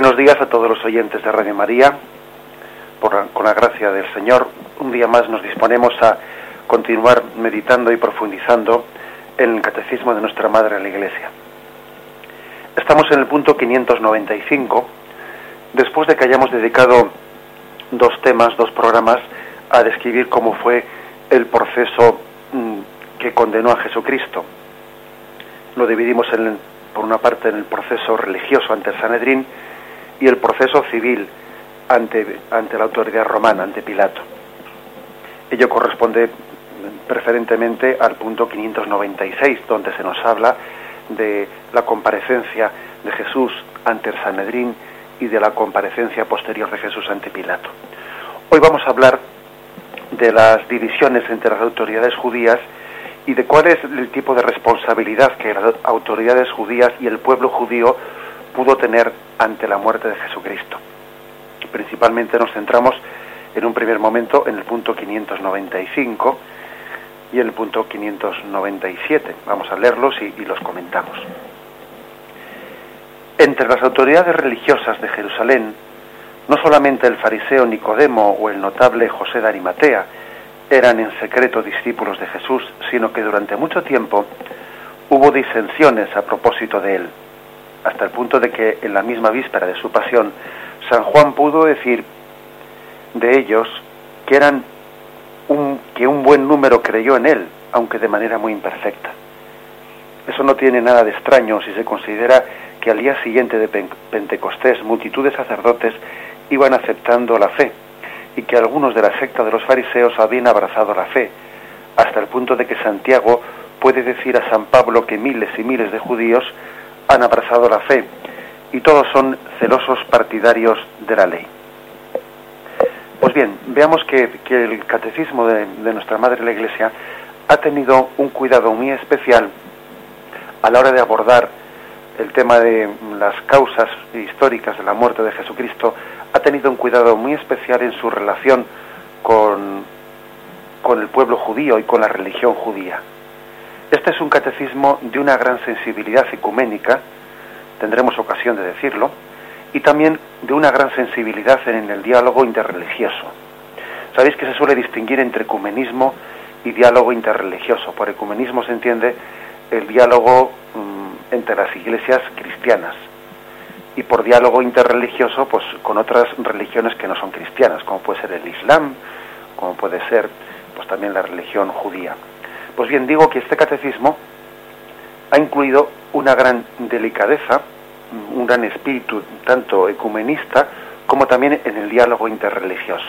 Buenos días a todos los oyentes de Radio María. con la gracia del Señor, un día más nos disponemos a continuar meditando y profundizando en el catecismo de nuestra Madre en la Iglesia. Estamos en el punto 595, después de que hayamos dedicado dos temas, dos programas, a describir cómo fue el proceso mm, que condenó a Jesucristo. Lo dividimos en, por una parte en el proceso religioso ante el Sanedrín y el proceso civil ante, ante la autoridad romana, ante Pilato. Ello corresponde preferentemente al punto 596, donde se nos habla de la comparecencia de Jesús ante el Sanedrín y de la comparecencia posterior de Jesús ante Pilato. Hoy vamos a hablar de las divisiones entre las autoridades judías y de cuál es el tipo de responsabilidad que las autoridades judías y el pueblo judío pudo tener ante la muerte de Jesucristo. Principalmente nos centramos en un primer momento en el punto 595 y en el punto 597. Vamos a leerlos y, los comentamos. Entre las autoridades religiosas de Jerusalén, no solamente el fariseo Nicodemo o el notable José de Arimatea eran en secreto discípulos de Jesús, sino que durante mucho tiempo hubo disensiones a propósito de él hasta el punto de que en la misma víspera de su pasión, San Juan pudo decir de ellos que eran un, que un buen número creyó en él, aunque de manera muy imperfecta. Eso no tiene nada de extraño si se considera que al día siguiente de Pentecostés multitud de sacerdotes iban aceptando la fe y que algunos de la secta de los fariseos habían abrazado la fe, hasta el punto de que Santiago puede decir a San Pablo que miles y miles de judíos han abrazado la fe y todos son celosos partidarios de la ley. Pues bien, veamos que, el catecismo de, nuestra Madre la Iglesia ha tenido un cuidado muy especial a la hora de abordar el tema de las causas históricas de la muerte de Jesucristo, ha tenido un cuidado muy especial en su relación con, con el pueblo judío y con la religión judía. Este es un catecismo de una gran sensibilidad ecuménica, tendremos ocasión de decirlo, y también de una gran sensibilidad en el diálogo interreligioso. Sabéis que se suele distinguir entre ecumenismo y diálogo interreligioso. Por ecumenismo se entiende el diálogo mm, entre las iglesias cristianas y por diálogo interreligioso pues con otras religiones que no son cristianas, como puede ser el Islam, como puede ser pues también la religión judía. Pues bien, digo que este catecismo ha incluido una gran delicadeza, un gran espíritu tanto ecumenista como también en el diálogo interreligioso.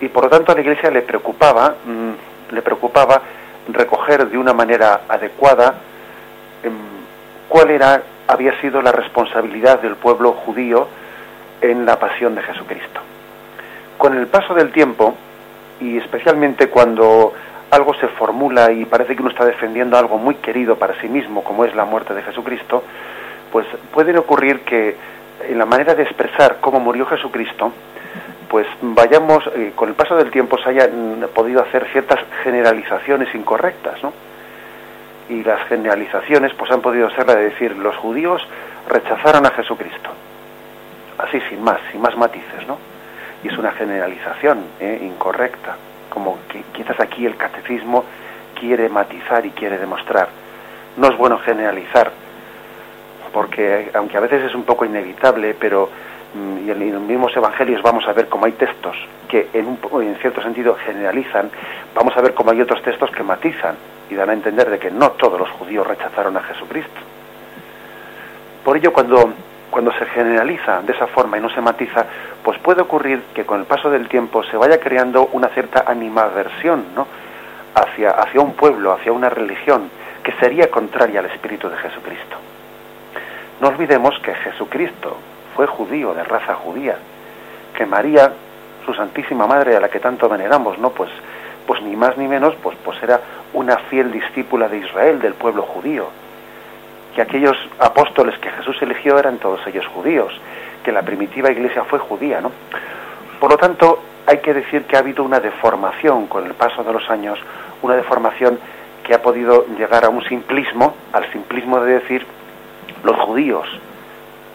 Y por lo tanto a la Iglesia le preocupaba, mm, le preocupaba recoger de una manera adecuada em, cuál era había sido la responsabilidad del pueblo judío en la pasión de Jesucristo. Con el paso del tiempo y especialmente cuando algo se formula y parece que uno está defendiendo algo muy querido para sí mismo, como es la muerte de Jesucristo, pues puede ocurrir que en la manera de expresar cómo murió Jesucristo, pues vayamos, eh, con el paso del tiempo se hayan podido hacer ciertas generalizaciones incorrectas, ¿no? Y las generalizaciones pues han podido ser la de decir, los judíos rechazaron a Jesucristo. Así, sin más, sin más matices, ¿no? Y es una generalización ¿eh? incorrecta como que quizás aquí el catecismo quiere matizar y quiere demostrar. No es bueno generalizar, porque aunque a veces es un poco inevitable, pero mm, en los mismos evangelios vamos a ver cómo hay textos que en, un, en cierto sentido generalizan, vamos a ver cómo hay otros textos que matizan y dan a entender de que no todos los judíos rechazaron a Jesucristo. Por ello, cuando cuando se generaliza de esa forma y no se matiza, pues puede ocurrir que con el paso del tiempo se vaya creando una cierta animadversión ¿no? hacia, hacia un pueblo, hacia una religión que sería contraria al espíritu de Jesucristo. No olvidemos que Jesucristo fue judío, de raza judía, que María, su Santísima Madre, a la que tanto veneramos, ¿no? Pues, pues ni más ni menos, pues, pues era una fiel discípula de Israel, del pueblo judío que aquellos apóstoles que Jesús eligió eran todos ellos judíos, que la primitiva iglesia fue judía, ¿no? Por lo tanto, hay que decir que ha habido una deformación con el paso de los años, una deformación que ha podido llegar a un simplismo, al simplismo de decir los judíos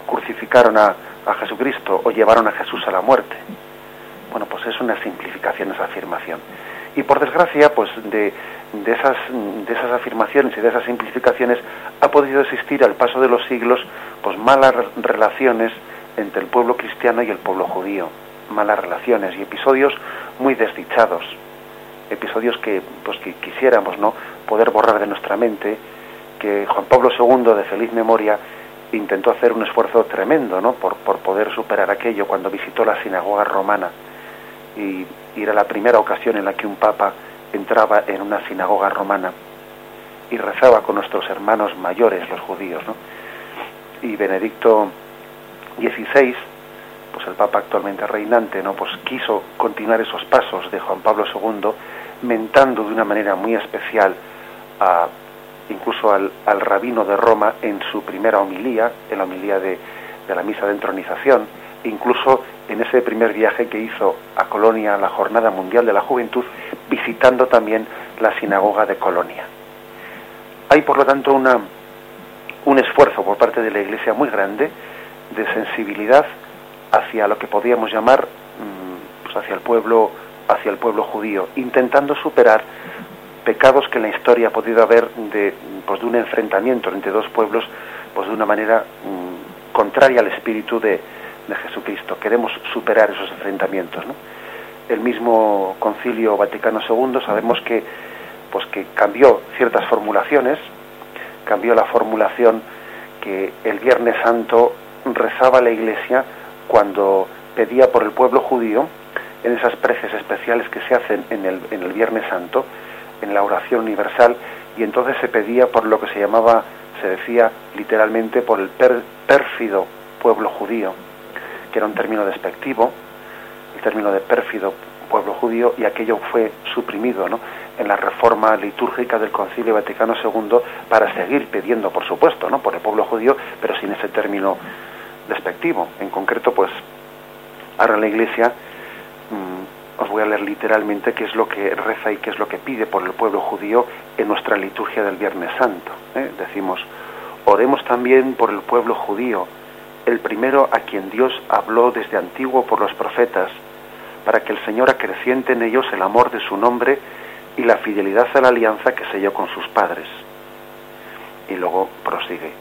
crucificaron a, a Jesucristo o llevaron a Jesús a la muerte. Bueno, pues es una simplificación esa afirmación. Y por desgracia, pues de, de, esas, de esas afirmaciones y de esas simplificaciones ha podido existir al paso de los siglos pues malas relaciones entre el pueblo cristiano y el pueblo judío, malas relaciones y episodios muy desdichados, episodios que pues que quisiéramos no poder borrar de nuestra mente, que Juan Pablo II de feliz memoria intentó hacer un esfuerzo tremendo ¿no? por, por poder superar aquello cuando visitó la sinagoga romana y, era la primera ocasión en la que un papa entraba en una sinagoga romana y rezaba con nuestros hermanos mayores, los judíos, ¿no? Y Benedicto XVI, pues el Papa actualmente reinante, ¿no? Pues quiso continuar esos pasos de Juan Pablo II, mentando de una manera muy especial a, incluso al, al rabino de Roma en su primera homilía, en la homilía de, de la misa de entronización, incluso en ese primer viaje que hizo a Colonia, a la Jornada Mundial de la Juventud, visitando también la sinagoga de Colonia. Hay, por lo tanto, una, un esfuerzo por parte de la Iglesia muy grande de sensibilidad hacia lo que podríamos llamar mm, pues hacia el pueblo hacia el pueblo judío, intentando superar pecados que en la historia ha podido haber de, pues de un enfrentamiento entre dos pueblos pues de una manera mmm, contraria al espíritu de, de Jesucristo. Queremos superar esos enfrentamientos. El mismo Concilio Vaticano II sabemos que, pues que cambió ciertas formulaciones, cambió la formulación que el Viernes Santo rezaba la Iglesia cuando pedía por el pueblo judío en esas preces especiales que se hacen en el, en el Viernes Santo, en la oración universal, y entonces se pedía por lo que se llamaba, se decía literalmente, por el pérfido pueblo judío que era un término despectivo, el término de pérfido pueblo judío, y aquello fue suprimido ¿no? en la reforma litúrgica del Concilio Vaticano II para seguir pidiendo, por supuesto, ¿no? por el pueblo judío, pero sin ese término despectivo. En concreto, pues, ahora la Iglesia, mmm, os voy a leer literalmente qué es lo que reza y qué es lo que pide por el pueblo judío en nuestra liturgia del Viernes Santo. ¿eh? Decimos, oremos también por el pueblo judío, el primero a quien Dios habló desde antiguo por los profetas, para que el Señor acreciente en ellos el amor de su nombre y la fidelidad a la alianza que selló con sus padres. Y luego prosigue,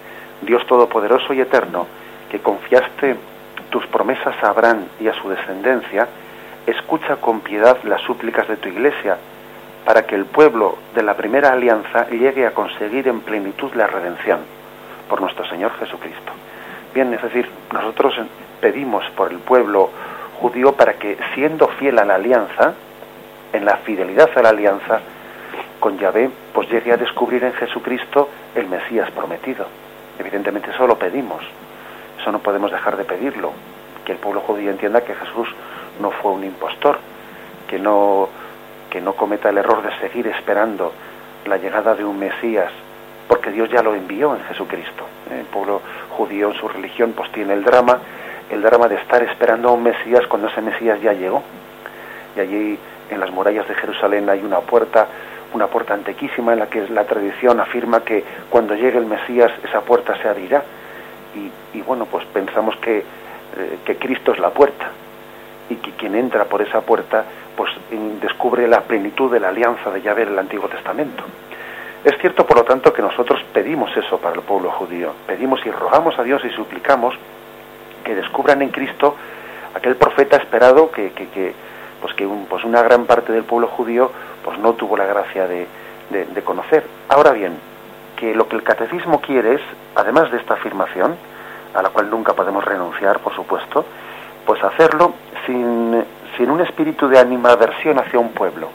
Dios Todopoderoso y Eterno, que confiaste tus promesas a Abraham y a su descendencia, escucha con piedad las súplicas de tu iglesia, para que el pueblo de la primera alianza llegue a conseguir en plenitud la redención por nuestro Señor Jesucristo. Bien, es decir, nosotros pedimos por el pueblo judío para que, siendo fiel a la alianza, en la fidelidad a la alianza con Yahvé, pues llegue a descubrir en Jesucristo el Mesías prometido. Evidentemente eso lo pedimos, eso no podemos dejar de pedirlo, que el pueblo judío entienda que Jesús no fue un impostor, que no, que no cometa el error de seguir esperando la llegada de un Mesías porque Dios ya lo envió en Jesucristo. El pueblo judío en su religión pues tiene el drama, el drama de estar esperando a un Mesías cuando ese Mesías ya llegó. Y allí en las murallas de Jerusalén hay una puerta, una puerta antiquísima en la que la tradición afirma que cuando llegue el Mesías esa puerta se abrirá. Y, bueno, pues pensamos que, eh, que Cristo es la puerta y que quien entra por esa puerta pues descubre la plenitud de la alianza de Yahvé en el Antiguo Testamento. Es cierto, por lo tanto, que nosotros pedimos eso para el pueblo judío. Pedimos y rogamos a Dios y suplicamos que descubran en Cristo aquel profeta esperado que, pues que un, pues una gran parte del pueblo judío pues no tuvo la gracia de, de, de conocer. Ahora bien, que lo que el catecismo quiere es, además de esta afirmación, a la cual nunca podemos renunciar, por supuesto, pues hacerlo sin, sin un espíritu de animadversión hacia un pueblo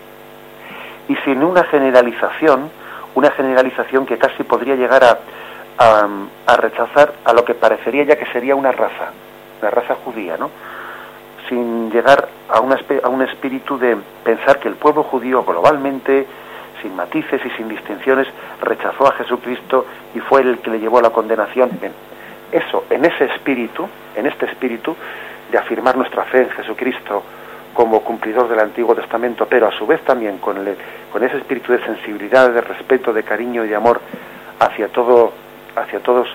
y sin una generalización una generalización que casi podría llegar a, a, rechazar a lo que parecería ya que sería una raza, la raza judía, ¿no? Sin llegar a, una, a un espíritu de pensar que el pueblo judío globalmente, sin matices y sin distinciones, rechazó a Jesucristo y fue el que le llevó a la condenación. Eso, en ese espíritu, en este espíritu de afirmar nuestra fe en Jesucristo, como cumplidor del Antiguo Testamento, pero a su vez también con, ese espíritu de sensibilidad, de respeto, de cariño y de amor hacia todo, hacia todos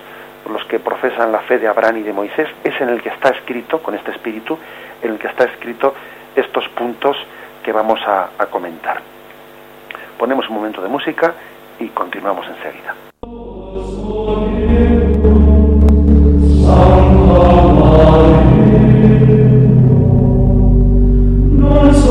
los que profesan la fe de Abraham y de Moisés, es en el que está escrito, con este espíritu, en el que está escrito estos puntos que vamos a, a comentar. Ponemos un momento de música y continuamos enseguida.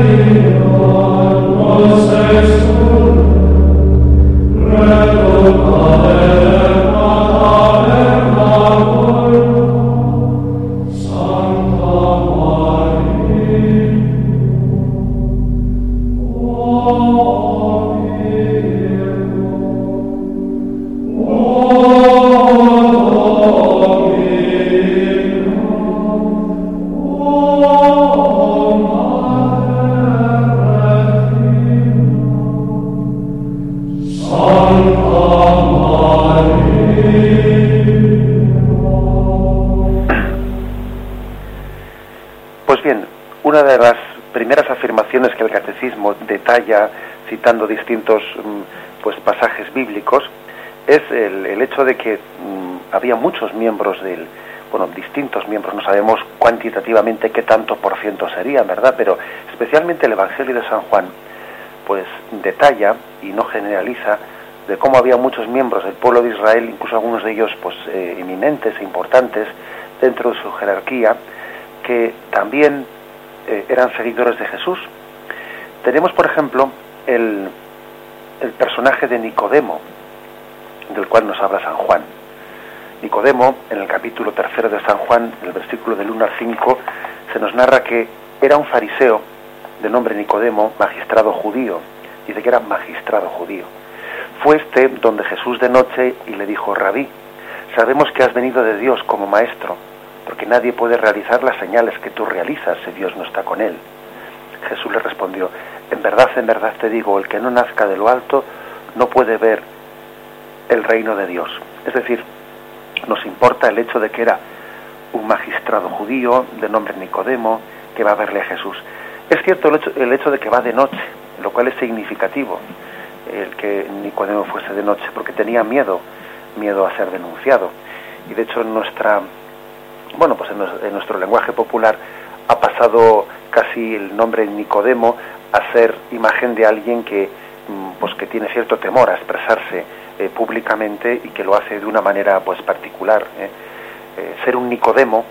Lord, citando distintos mm, pues pasajes bíblicos es el, hecho de que mm, había muchos miembros del bueno distintos miembros no sabemos cuantitativamente qué tanto por ciento serían verdad pero especialmente el Evangelio de San Juan pues detalla y no generaliza de cómo había muchos miembros del pueblo de Israel incluso algunos de ellos pues eh, eminentes e importantes dentro de su jerarquía que también eh, eran seguidores de Jesús tenemos por ejemplo el, personaje de Nicodemo, del cual nos habla San Juan. Nicodemo, en el capítulo tercero de San Juan, en el versículo del 1 al 5, se nos narra que era un fariseo de nombre Nicodemo, magistrado judío. Dice que era magistrado judío. Fue este donde Jesús de noche y le dijo, Rabí, sabemos que has venido de Dios como maestro, porque nadie puede realizar las señales que tú realizas si Dios no está con él. Jesús le respondió, en verdad, en verdad te digo, el que no nazca de lo alto no puede ver el reino de Dios. Es decir, nos importa el hecho de que era un magistrado judío de nombre Nicodemo que va a verle a Jesús. Es cierto el hecho, el hecho de que va de noche, lo cual es significativo, el que Nicodemo fuese de noche, porque tenía miedo, miedo a ser denunciado. Y de hecho en nuestra, bueno, pues en nuestro lenguaje popular ha pasado casi el nombre Nicodemo a ser imagen de alguien que mm, pues que tiene cierto temor a expresarse eh, públicamente y que lo hace de una manera pues particular ¿eh? Eh, ser un nicodemo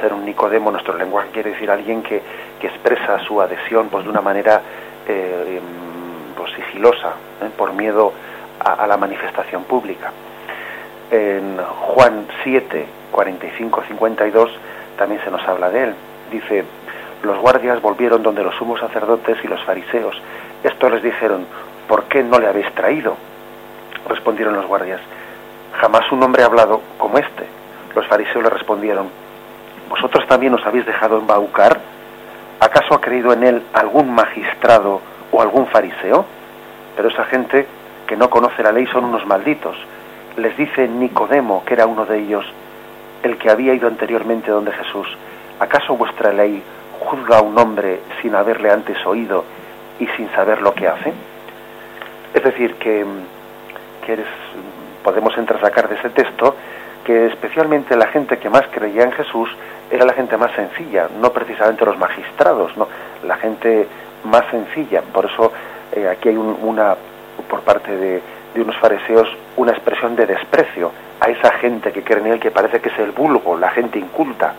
ser un nicodemo nuestro lenguaje quiere decir alguien que, que expresa su adhesión pues de una manera em, pues sigilosa por miedo a, a, la manifestación pública. En Juan 7 45 52 también se nos habla de él. Dice los guardias volvieron donde los sumos sacerdotes y los fariseos. Estos les dijeron, ¿por qué no le habéis traído? Respondieron los guardias, jamás un hombre ha hablado como este. Los fariseos le respondieron, ¿vosotros también os habéis dejado embaucar? ¿Acaso ha creído en él algún magistrado o algún fariseo? Pero esa gente que no conoce la ley son unos malditos. Les dice Nicodemo, que era uno de ellos, el que había ido anteriormente donde Jesús. ¿Acaso vuestra ley juzga a un hombre sin haberle antes oído y sin saber lo que hace? Es decir, que, que podemos sacar de ese texto que especialmente la gente que más creía en Jesús era la gente más sencilla, no precisamente los magistrados, no, la gente más sencilla. Por eso eh, aquí hay una, por parte de, de unos fariseos, una expresión de desprecio a esa gente que cree en él, que parece que es el vulgo, la gente inculta.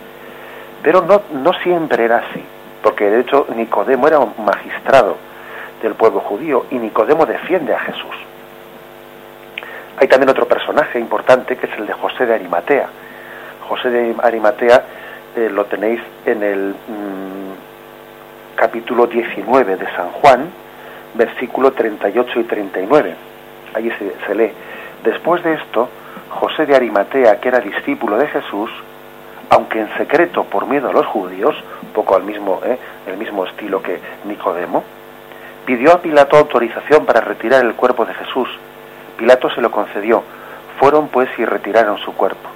Pero no, no siempre era así, porque de hecho Nicodemo era un magistrado del pueblo judío y Nicodemo defiende a Jesús. Hay también otro personaje importante que es el de José de Arimatea. José de Arimatea eh, lo tenéis en el mm, capítulo 19 de San Juan, versículo 38 y 39. Allí se, se lee, después de esto, José de Arimatea, que era discípulo de Jesús, aunque en secreto por miedo a los judíos, poco al mismo, ¿eh? el mismo estilo que Nicodemo, pidió a Pilato autorización para retirar el cuerpo de Jesús. Pilato se lo concedió. Fueron pues y retiraron su cuerpo.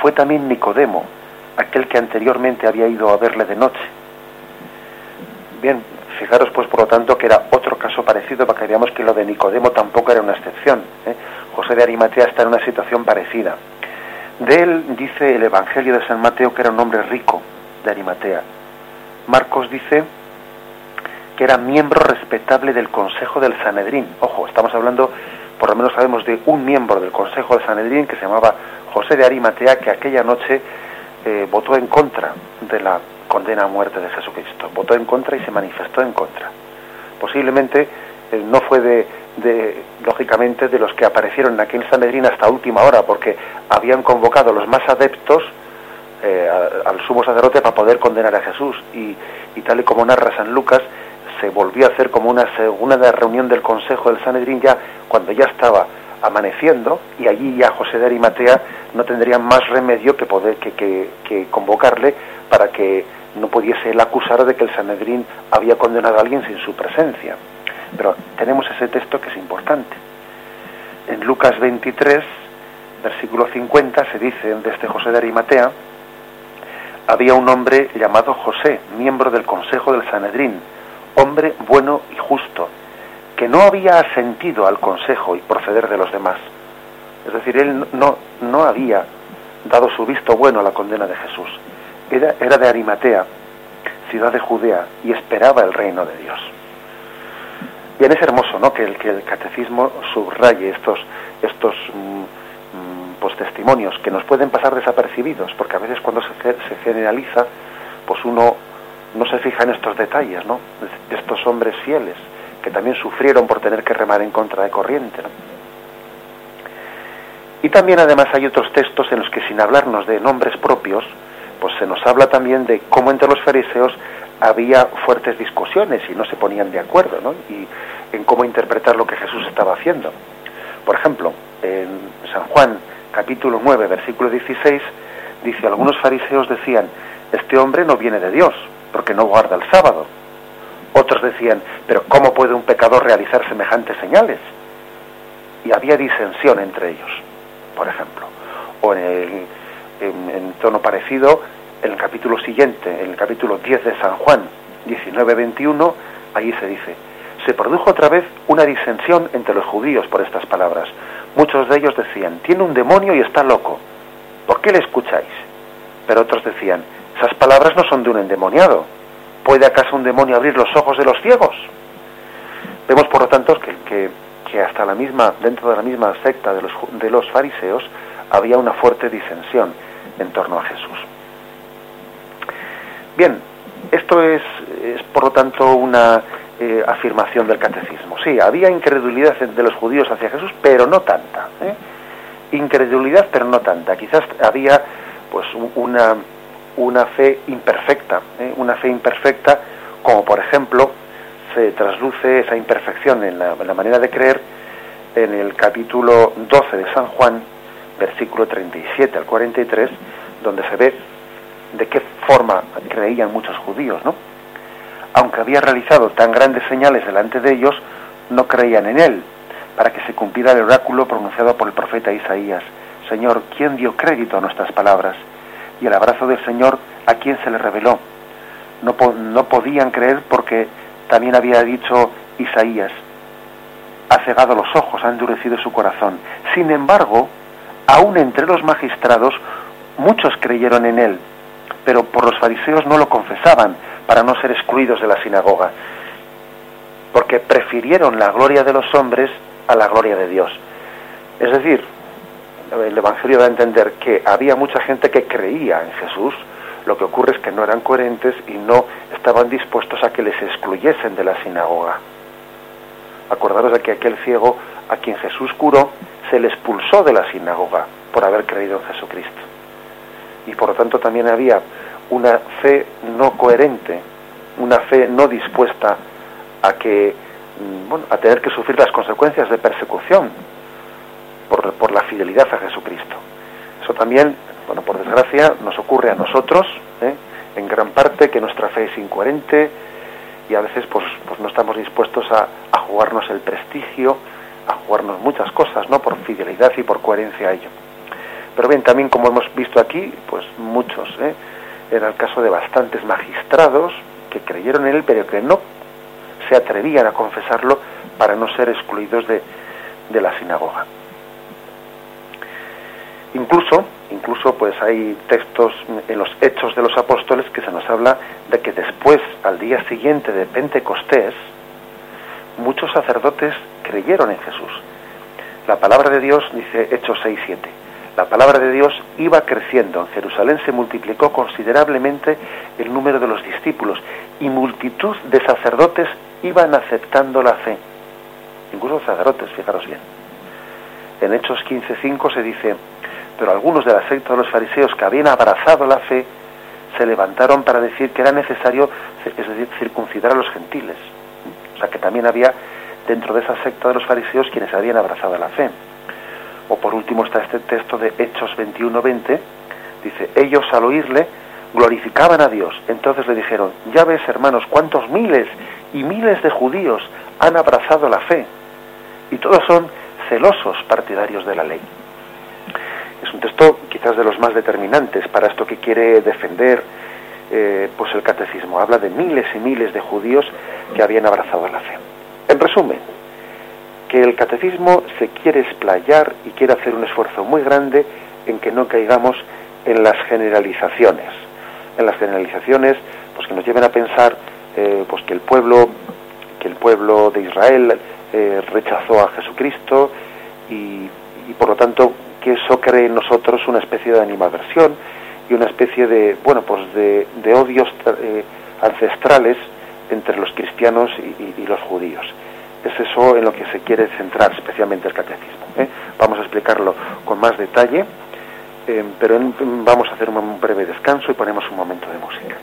Fue también Nicodemo, aquel que anteriormente había ido a verle de noche. Bien, fijaros pues por lo tanto que era otro caso parecido para que veamos que lo de Nicodemo tampoco era una excepción. ¿eh? José de Arimatea está en una situación parecida. De él dice el Evangelio de San Mateo que era un hombre rico de Arimatea. Marcos dice que era miembro respetable del Consejo del Sanedrín. Ojo, estamos hablando, por lo menos sabemos de un miembro del Consejo del Sanedrín que se llamaba José de Arimatea, que aquella noche eh, votó en contra de la condena a muerte de Jesucristo. Votó en contra y se manifestó en contra. Posiblemente eh, no fue de, de, lógicamente, de los que aparecieron en aquel Sanedrín hasta última hora, porque habían convocado los más adeptos eh, al sumo sacerdote para poder condenar a Jesús. Y, y, tal y como narra San Lucas, se volvió a hacer como una segunda reunión del Consejo del Sanedrín ya cuando ya estaba amaneciendo y allí ya José de Arimatea no tendría más remedio que poder que, que, que convocarle para que no pudiese él acusar de que el Sanedrín había condenado a alguien sin su presencia. Pero tenemos ese texto que es importante. En Lucas 23, versículo 50, se dice de este José de Arimatea, había un hombre llamado José, miembro del Consejo del Sanedrín, hombre bueno y justo, que no había asentido al consejo y proceder de los demás. Es decir, él no, no había dado su visto bueno a la condena de Jesús. Era, era de Arimatea, ciudad de Judea, y esperaba el reino de Dios. Bien, es hermoso, ¿no? Que el, que el catecismo subraye estos, estos mmm, pues, testimonios que nos pueden pasar desapercibidos, porque a veces cuando se, generaliza, pues uno no se fija en estos detalles, ¿no? De estos hombres fieles que también sufrieron por tener que remar en contra de corriente. Y también además hay otros textos en los que sin hablarnos de nombres propios, pues se nos habla también de cómo entre los fariseos había fuertes discusiones y no se ponían de acuerdo, ¿no? Y en cómo interpretar lo que Jesús estaba haciendo. Por ejemplo, en San Juan capítulo 9, versículo 16, dice, algunos fariseos decían, este hombre no viene de Dios, porque no guarda el sábado. Otros decían, pero ¿cómo puede un pecador realizar semejantes señales? Y había disensión entre ellos, por ejemplo. O en, el, en, en tono parecido, en el capítulo siguiente, en el capítulo 10 de San Juan, 19-21, allí se dice, se produjo otra vez una disensión entre los judíos por estas palabras. Muchos de ellos decían, tiene un demonio y está loco. ¿Por qué le escucháis? Pero otros decían, esas palabras no son de un endemoniado. ¿Puede acaso un demonio abrir los ojos de los ciegos? Vemos, por lo tanto, que, hasta la misma, dentro de la misma secta de los fariseos, había una fuerte disensión en torno a Jesús. Bien, esto es, es por lo tanto una eh, afirmación del catecismo. Sí, había incredulidad de los judíos hacia Jesús, pero no tanta. ¿eh? Incredulidad, pero no tanta. Quizás había pues una, una fe imperfecta, ¿eh? una fe imperfecta, como por ejemplo se trasluce esa imperfección en la, manera de creer en el capítulo 12 de San Juan, versículo 37 al 43, donde se ve de qué forma creían muchos judíos, ¿no? Aunque había realizado tan grandes señales delante de ellos, no creían en él, para que se cumpliera el oráculo pronunciado por el profeta Isaías. Señor, ¿quién dio crédito a nuestras palabras? Y el abrazo del Señor, ¿a quién se le reveló? No, no podían creer porque también había dicho Isaías, ha cegado los ojos, ha endurecido su corazón. Sin embargo, aún entre los magistrados, muchos creyeron en él, pero por los fariseos no lo confesaban para no ser excluidos de la sinagoga, porque prefirieron la gloria de los hombres a la gloria de Dios. Es decir, el Evangelio da a entender que había mucha gente que creía en Jesús, lo que ocurre es que no eran coherentes y no estaban dispuestos a que les excluyesen de la sinagoga. Acordaros de que aquel ciego a quien Jesús curó se le expulsó de la sinagoga por haber creído en Jesucristo y por lo tanto también había una fe no coherente, una fe no dispuesta a que bueno, a tener que sufrir las consecuencias de persecución por, por la fidelidad a Jesucristo. Eso también, bueno, por desgracia, nos ocurre a nosotros, ¿eh? en gran parte, que nuestra fe es incoherente y a veces pues, pues no estamos dispuestos a, a jugarnos el prestigio, a jugarnos muchas cosas, ¿no? Por fidelidad y por coherencia a ello. Pero bien, también como hemos visto aquí, pues muchos, ¿eh? era el caso de bastantes magistrados que creyeron en él, pero que no se atrevían a confesarlo para no ser excluidos de, de la sinagoga. Incluso, incluso pues hay textos en los Hechos de los Apóstoles que se nos habla de que después, al día siguiente de Pentecostés, muchos sacerdotes creyeron en Jesús. La palabra de Dios dice Hechos 6, 7. La palabra de Dios iba creciendo. En Jerusalén se multiplicó considerablemente el número de los discípulos y multitud de sacerdotes iban aceptando la fe. Incluso sacerdotes, fijaros bien. En Hechos 15.5 se dice, pero algunos de la secta de los fariseos que habían abrazado la fe se levantaron para decir que era necesario, es decir, circuncidar a los gentiles. O sea que también había dentro de esa secta de los fariseos quienes habían abrazado la fe. O por último está este texto de Hechos 21-20, dice, ellos al oírle glorificaban a Dios. Entonces le dijeron, ya ves hermanos, cuántos miles y miles de judíos han abrazado la fe. Y todos son celosos partidarios de la ley. Es un texto quizás de los más determinantes para esto que quiere defender eh, pues el catecismo. Habla de miles y miles de judíos que habían abrazado la fe. En resumen, que el catecismo se quiere explayar y quiere hacer un esfuerzo muy grande en que no caigamos en las generalizaciones, en las generalizaciones pues que nos lleven a pensar eh, pues que el pueblo que el pueblo de Israel eh, rechazó a Jesucristo y, por lo tanto que eso cree en nosotros una especie de animadversión y una especie de bueno pues de, odios eh, ancestrales entre los cristianos y, los judíos. Es eso en lo que se quiere centrar especialmente el catecismo. ¿eh? Vamos a explicarlo con más detalle, eh, pero vamos a hacer un breve descanso y ponemos un momento de música.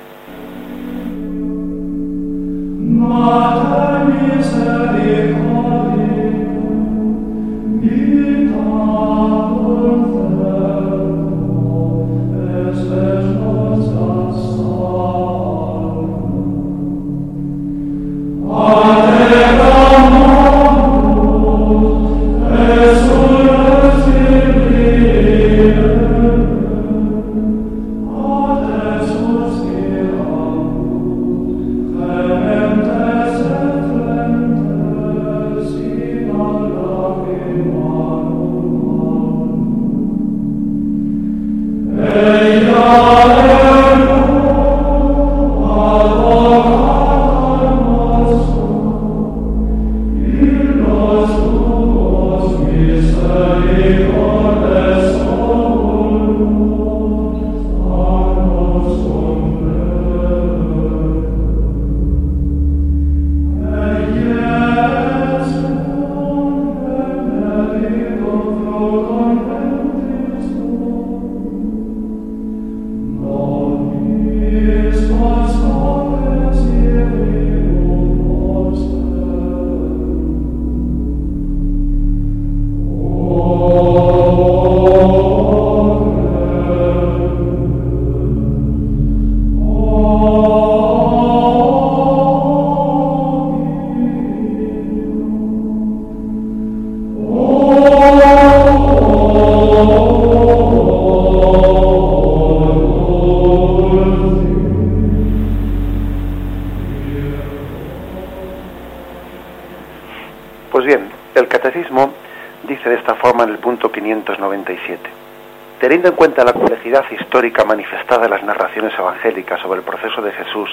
Teniendo en cuenta la complejidad histórica manifestada en las narraciones evangélicas sobre el proceso de Jesús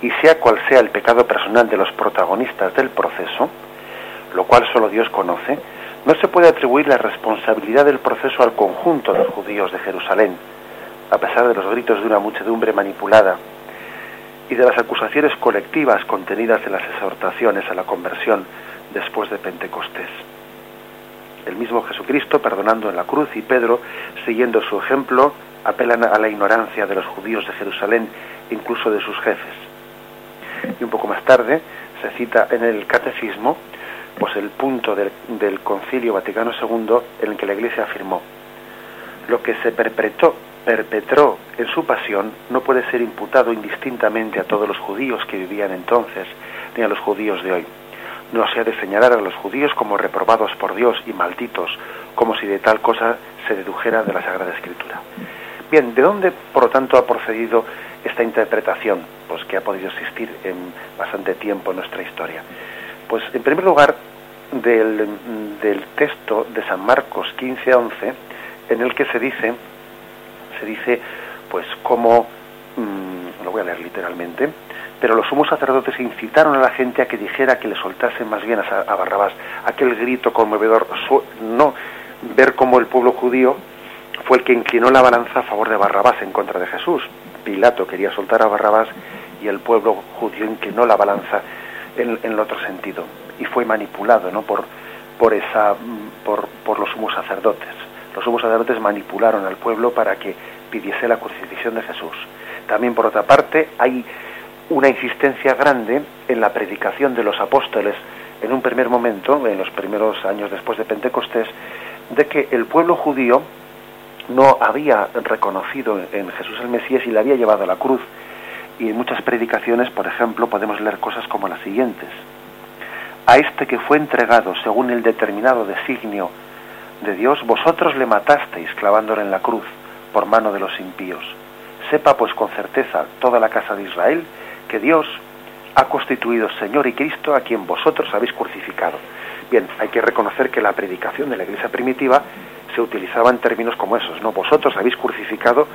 y sea cual sea el pecado personal de los protagonistas del proceso, lo cual solo Dios conoce, no se puede atribuir la responsabilidad del proceso al conjunto de los judíos de Jerusalén, a pesar de los gritos de una muchedumbre manipulada y de las acusaciones colectivas contenidas en las exhortaciones a la conversión después de Pentecostés el mismo Jesucristo perdonando en la cruz y Pedro, siguiendo su ejemplo, apelan a la ignorancia de los judíos de Jerusalén, incluso de sus jefes. Y un poco más tarde se cita en el catecismo pues el punto del, Concilio Vaticano II en el que la Iglesia afirmó lo que se perpetró en su pasión no puede ser imputado indistintamente a todos los judíos que vivían entonces ni a los judíos de hoy. No se ha de señalar a los judíos como reprobados por Dios y malditos, como si de tal cosa se dedujera de la Sagrada Escritura. Bien, ¿de dónde, por lo tanto, ha procedido esta interpretación? Pues que ha podido existir en bastante tiempo en nuestra historia. Pues, en primer lugar, del, texto de San Marcos 15 a 11, en el que se dice, se dice, pues cómo, mmm, lo voy a leer literalmente, pero los sumos sacerdotes incitaron a la gente a que dijera que le soltasen más bien a, Barrabás. Aquel grito conmovedor, no ver cómo el pueblo judío fue el que inclinó la balanza a favor de Barrabás en contra de Jesús. Pilato quería soltar a Barrabás y el pueblo judío inclinó la balanza en, en el otro sentido y fue manipulado ¿no? por, por, esa, por, por los sumos sacerdotes. Los sumos sacerdotes manipularon al pueblo para que pidiese la crucifixión de Jesús. También, por otra parte, hay una insistencia grande en la predicación de los apóstoles en un primer momento, en los primeros años después de Pentecostés, de que el pueblo judío no había reconocido en Jesús el Mesías y le había llevado a la cruz. Y en muchas predicaciones, por ejemplo, podemos leer cosas como las siguientes. A este que fue entregado según el determinado designio de Dios, vosotros le matasteis clavándole en la cruz por mano de los impíos. Sepa pues con certeza toda la casa de Israel que Dios ha constituido Señor y Cristo a quien vosotros habéis crucificado. Bien, hay que reconocer que la predicación de la iglesia primitiva se utilizaba en términos como esos, ¿no? Vosotros habéis crucificado,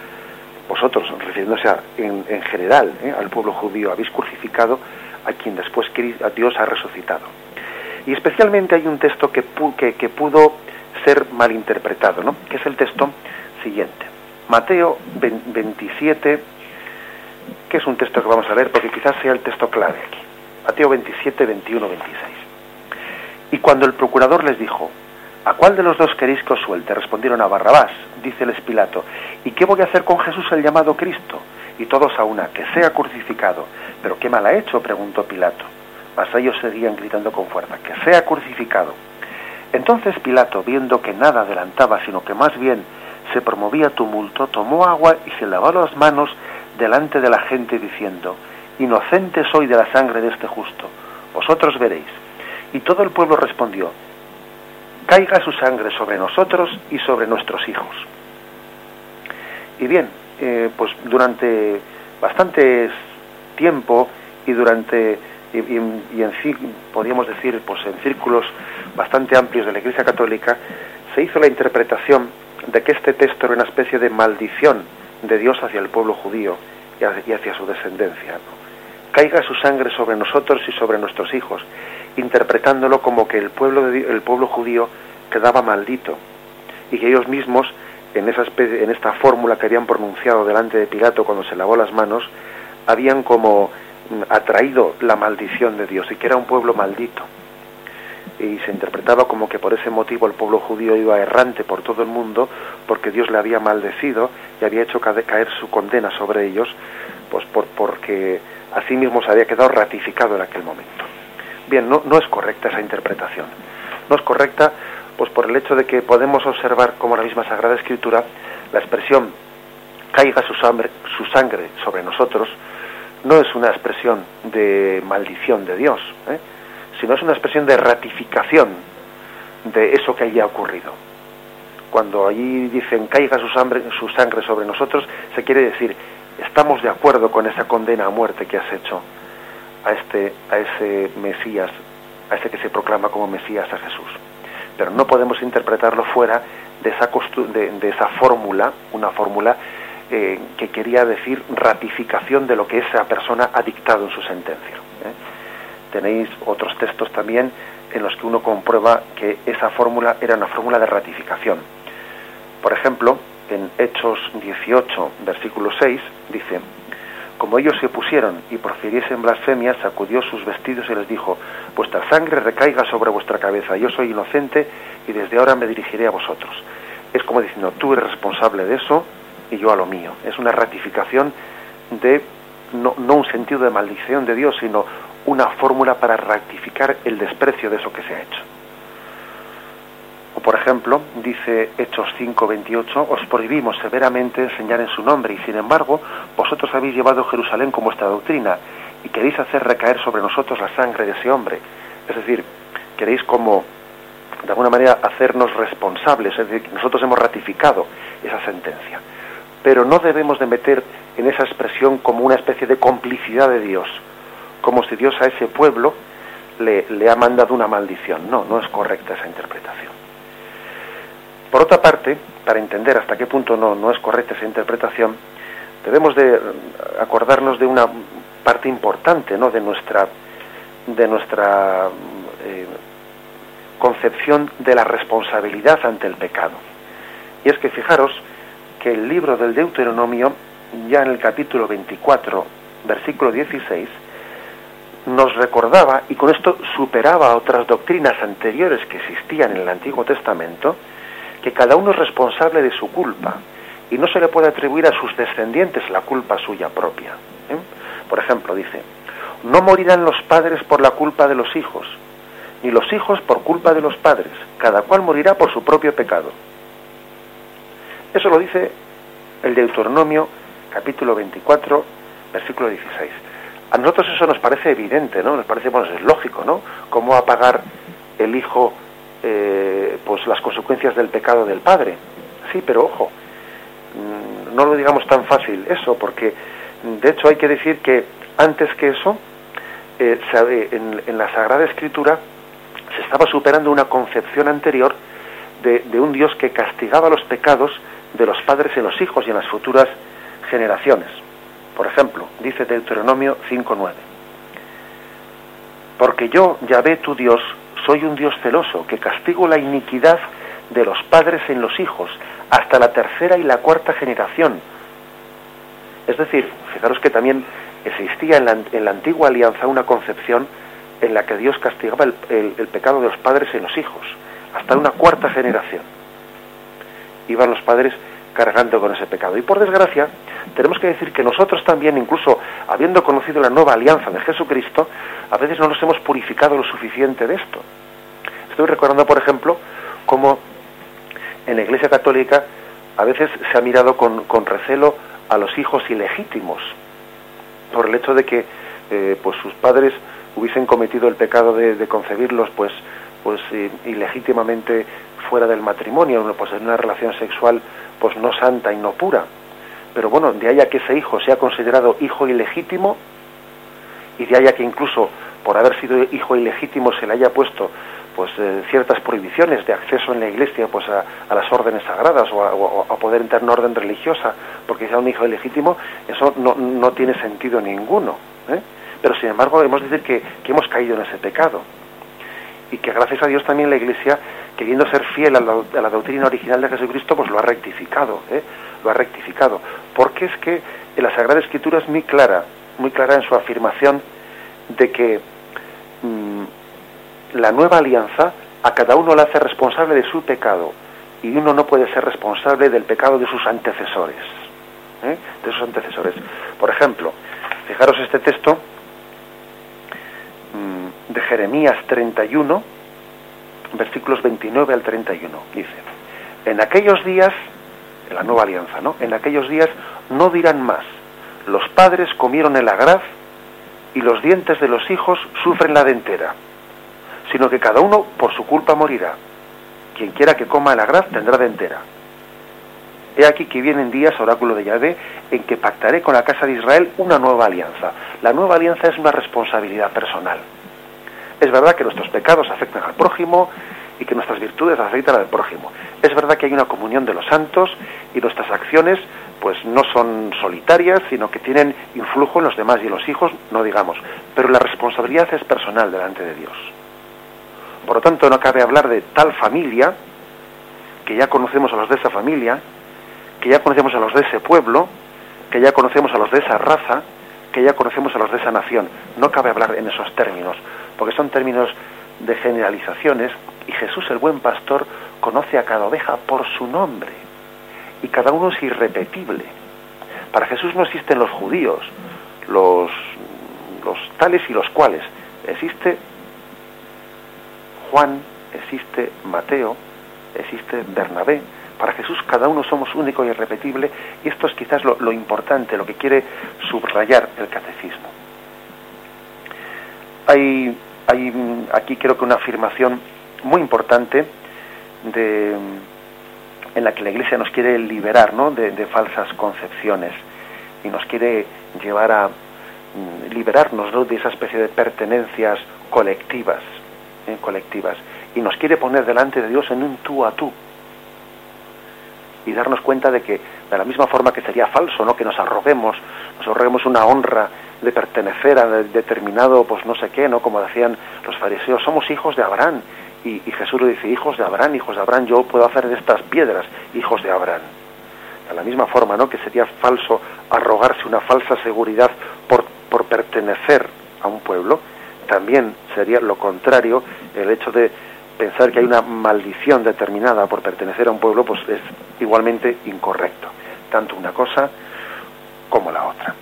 vosotros, refiriéndose a, en, en, general ¿eh? al pueblo judío, habéis crucificado a quien después Dios ha resucitado. Y especialmente hay un texto que, que, que pudo ser malinterpretado, ¿no? que es el texto siguiente. Mateo 27, que es un texto que vamos a leer porque quizás sea el texto clave aquí. Mateo 27, 21, 26. Y cuando el procurador les dijo, ¿a cuál de los dos queréis que os suelte? Respondieron a Barrabás, dice el Pilato. ¿Y qué voy a hacer con Jesús el llamado Cristo? Y todos a una, que sea crucificado. ¿Pero qué mal ha hecho? preguntó Pilato. Mas ellos seguían gritando con fuerza, que sea crucificado. Entonces Pilato, viendo que nada adelantaba, sino que más bien se promovía tumulto, tomó agua y se lavó las manos delante de la gente diciendo, Inocente soy de la sangre de este justo, vosotros veréis. Y todo el pueblo respondió, Caiga su sangre sobre nosotros y sobre nuestros hijos. Y bien, eh, pues durante bastante tiempo y durante y, y, y podríamos decir, pues en círculos bastante amplios de la Iglesia Católica, se hizo la interpretación de que este texto era una especie de maldición de Dios hacia el pueblo judío y hacia su descendencia. Caiga su sangre sobre nosotros y sobre nuestros hijos, interpretándolo como que el pueblo, de, el pueblo judío quedaba maldito y que ellos mismos, en, esa en esta fórmula que habían pronunciado delante de Pilato cuando se lavó las manos, habían como atraído la maldición de Dios y que era un pueblo maldito. Y se interpretaba como que por ese motivo el pueblo judío iba errante por todo el mundo porque Dios le había maldecido y había hecho caer su condena sobre ellos, pues por, porque así mismo se había quedado ratificado en aquel momento. Bien, no, no es correcta esa interpretación. No es correcta pues por el hecho de que podemos observar como la misma Sagrada Escritura la expresión caiga su sangre, su sangre sobre nosotros, no es una expresión de maldición de Dios, ¿eh? Sino es una expresión de ratificación de eso que haya ocurrido. Cuando allí dicen caiga su sangre, su sangre sobre nosotros, se quiere decir estamos de acuerdo con esa condena a muerte que has hecho a este a ese Mesías, a ese que se proclama como Mesías a Jesús. Pero no podemos interpretarlo fuera de esa de esa fórmula, una fórmula eh, que quería decir ratificación de lo que esa persona ha dictado en su sentencia. ¿eh? Tenéis otros textos también en los que uno comprueba que esa fórmula era una fórmula de ratificación. Por ejemplo, en Hechos 18, versículo 6, dice, como ellos se pusieron y profiriesen blasfemias, sacudió sus vestidos y les dijo, vuestra sangre recaiga sobre vuestra cabeza, yo soy inocente y desde ahora me dirigiré a vosotros. Es como diciendo, tú eres responsable de eso, y yo a lo mío. Es una ratificación de no, un sentido de maldición de Dios, sino una fórmula para rectificar el desprecio de eso que se ha hecho. O por ejemplo, dice Hechos 5:28, os prohibimos severamente enseñar en su nombre y sin embargo vosotros habéis llevado Jerusalén con vuestra doctrina y queréis hacer recaer sobre nosotros la sangre de ese hombre. Es decir, queréis como de alguna manera hacernos responsables, es decir, nosotros hemos ratificado esa sentencia. Pero no debemos de meter en esa expresión como una especie de complicidad de Dios, como si Dios a ese pueblo le, le ha mandado una maldición. No, no es correcta esa interpretación. Por otra parte, para entender hasta qué punto no, no es correcta esa interpretación, debemos de acordarnos de una parte importante ¿no? de nuestra, de nuestra eh, concepción de la responsabilidad ante el pecado. Y es que fijaros que el libro del Deuteronomio, ya en el capítulo 24, versículo 16, nos recordaba, y con esto superaba otras doctrinas anteriores que existían en el Antiguo Testamento, que cada uno es responsable de su culpa y no se le puede atribuir a sus descendientes la culpa suya propia. ¿eh? Por ejemplo, dice, no morirán los padres por la culpa de los hijos, ni los hijos por culpa de los padres, cada cual morirá por su propio pecado. Eso lo dice el Deuteronomio capítulo 24, versículo 16. A nosotros eso nos parece evidente, ¿no? Nos parece, bueno, es lógico, ¿no? ¿Cómo va a pagar el hijo eh, pues las consecuencias del pecado del padre? Sí, pero ojo, mm, no lo digamos tan fácil eso, porque de hecho hay que decir que antes que eso, eh, en, la Sagrada Escritura se estaba superando una concepción anterior de, de un Dios que castigaba los pecados de los padres en los hijos y en las futuras generaciones. Por ejemplo, dice Deuteronomio 5.9, porque yo, Yahvé tu Dios, soy un Dios celoso, que castigo la iniquidad de los padres en los hijos, hasta la tercera y la cuarta generación. Es decir, fijaros que también existía en la, en la antigua alianza una concepción en la que Dios castigaba el, el, el, pecado de los padres en los hijos, hasta una cuarta generación. Iban los padres cargando con ese pecado. Y por desgracia, tenemos que decir que nosotros también, incluso habiendo conocido la nueva alianza de Jesucristo, a veces no nos hemos purificado lo suficiente de esto. Estoy recordando, por ejemplo, cómo en la Iglesia Católica a veces se ha mirado con, con recelo a los hijos ilegítimos, por el hecho de que eh, pues sus padres hubiesen cometido el pecado de, de concebirlos pues pues eh, ilegítimamente fuera del matrimonio, pues en una relación sexual pues no santa y no pura. Pero bueno, de ahí que ese hijo sea considerado hijo ilegítimo y de ahí que incluso por haber sido hijo ilegítimo se le haya puesto pues eh, ciertas prohibiciones de acceso en la iglesia pues a, a las órdenes sagradas o a, poder entrar en orden religiosa porque sea un hijo ilegítimo, eso no, no tiene sentido ninguno. ¿eh? Pero sin embargo hemos de decir que, que hemos caído en ese pecado y que gracias a Dios también la Iglesia, queriendo ser fiel a la, la doctrina original de Jesucristo, pues lo ha rectificado, ¿eh? lo ha rectificado. Porque es que en la Sagrada Escritura es muy clara, muy clara en su afirmación de que mmm, la nueva alianza a cada uno le hace responsable de su pecado y uno no puede ser responsable del pecado de sus antecesores. ¿eh? De sus antecesores. Por ejemplo, fijaros este texto de Jeremías 31, versículos 29 al 31. Dice, en aquellos días, en la nueva alianza, ¿no? En aquellos días no dirán más, los padres comieron el agraz y los dientes de los hijos sufren la dentera, sino que cada uno por su culpa morirá. Quien quiera que coma el agraz tendrá dentera. He aquí que vienen días, oráculo de Yahvé, en que pactaré con la casa de Israel una nueva alianza. La nueva alianza es una responsabilidad personal. Es verdad que nuestros pecados afectan al prójimo y que nuestras virtudes afectan al prójimo. Es verdad que hay una comunión de los santos y nuestras acciones pues no son solitarias, sino que tienen influjo en los demás y en los hijos, no digamos. Pero la responsabilidad es personal delante de Dios. Por lo tanto, no cabe hablar de tal familia, que ya conocemos a los de esa familia, que ya conocemos a los de ese pueblo, que ya conocemos a los de esa raza, que ya conocemos a los de esa nación. No cabe hablar en esos términos, porque son términos de generalizaciones y Jesús el buen pastor conoce a cada oveja por su nombre y cada uno es irrepetible. Para Jesús no existen los judíos, los los tales y los cuales. Existe Juan, existe Mateo, existe Bernabé. Para Jesús cada uno somos único y irrepetible y esto es quizás lo, importante, lo que quiere subrayar el catecismo. Hay, hay aquí creo que una afirmación muy importante de, en la que la Iglesia nos quiere liberar ¿no? de, falsas concepciones y nos quiere llevar a mm, liberarnos de esa especie de pertenencias colectivas, ¿eh? colectivas, y nos quiere poner delante de Dios en un tú a tú y darnos cuenta de que de la misma forma que sería falso, ¿no? que nos arroguemos, nos arroguemos una honra de pertenecer a determinado, pues no sé qué, ¿no? como decían los fariseos, somos hijos de Abraham y, Jesús le dice, hijos de Abraham, hijos de Abraham, yo puedo hacer de estas piedras hijos de Abraham. De la misma forma, ¿no? Que sería falso arrogarse una falsa seguridad por, por pertenecer a un pueblo, también sería lo contrario el hecho de pensar que hay una maldición determinada por pertenecer a un pueblo, pues es igualmente incorrecto. Tanto una cosa como la otra.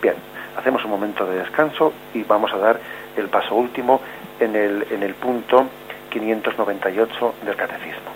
Bien, hacemos un momento de descanso y vamos a dar el paso último en el, en el punto 598 del Catecismo.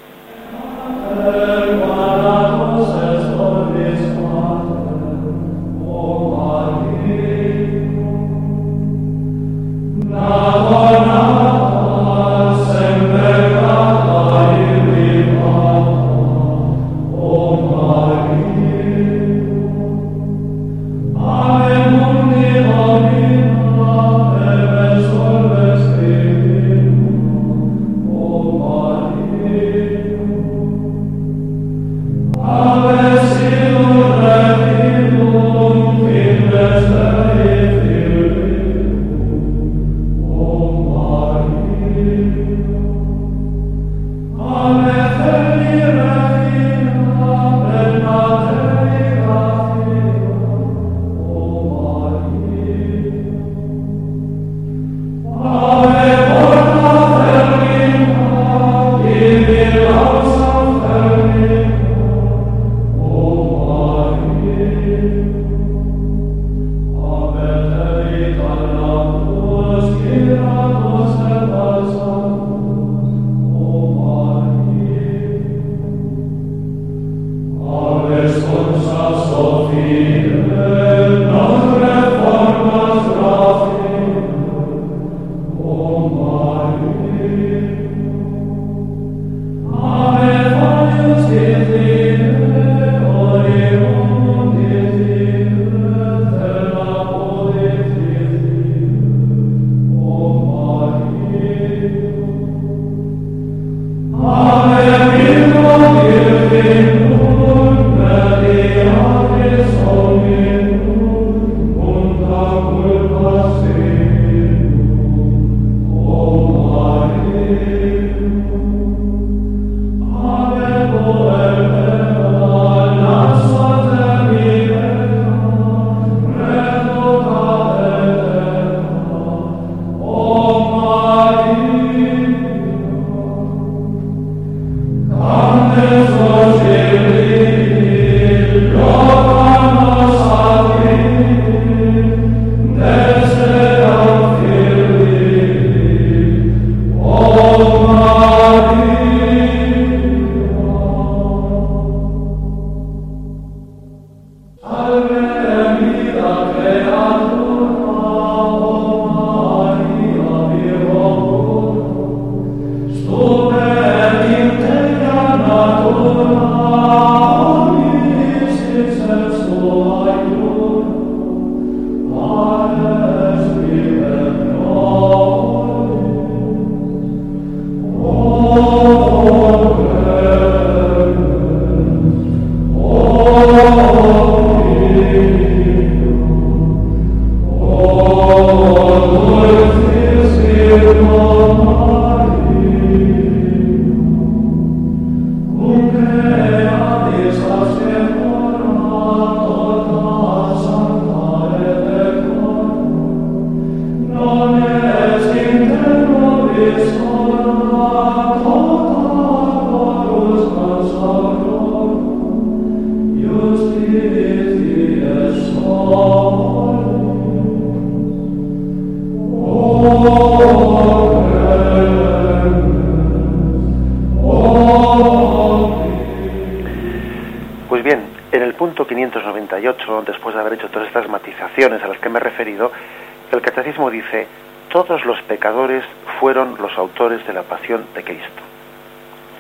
De la pasión de Cristo.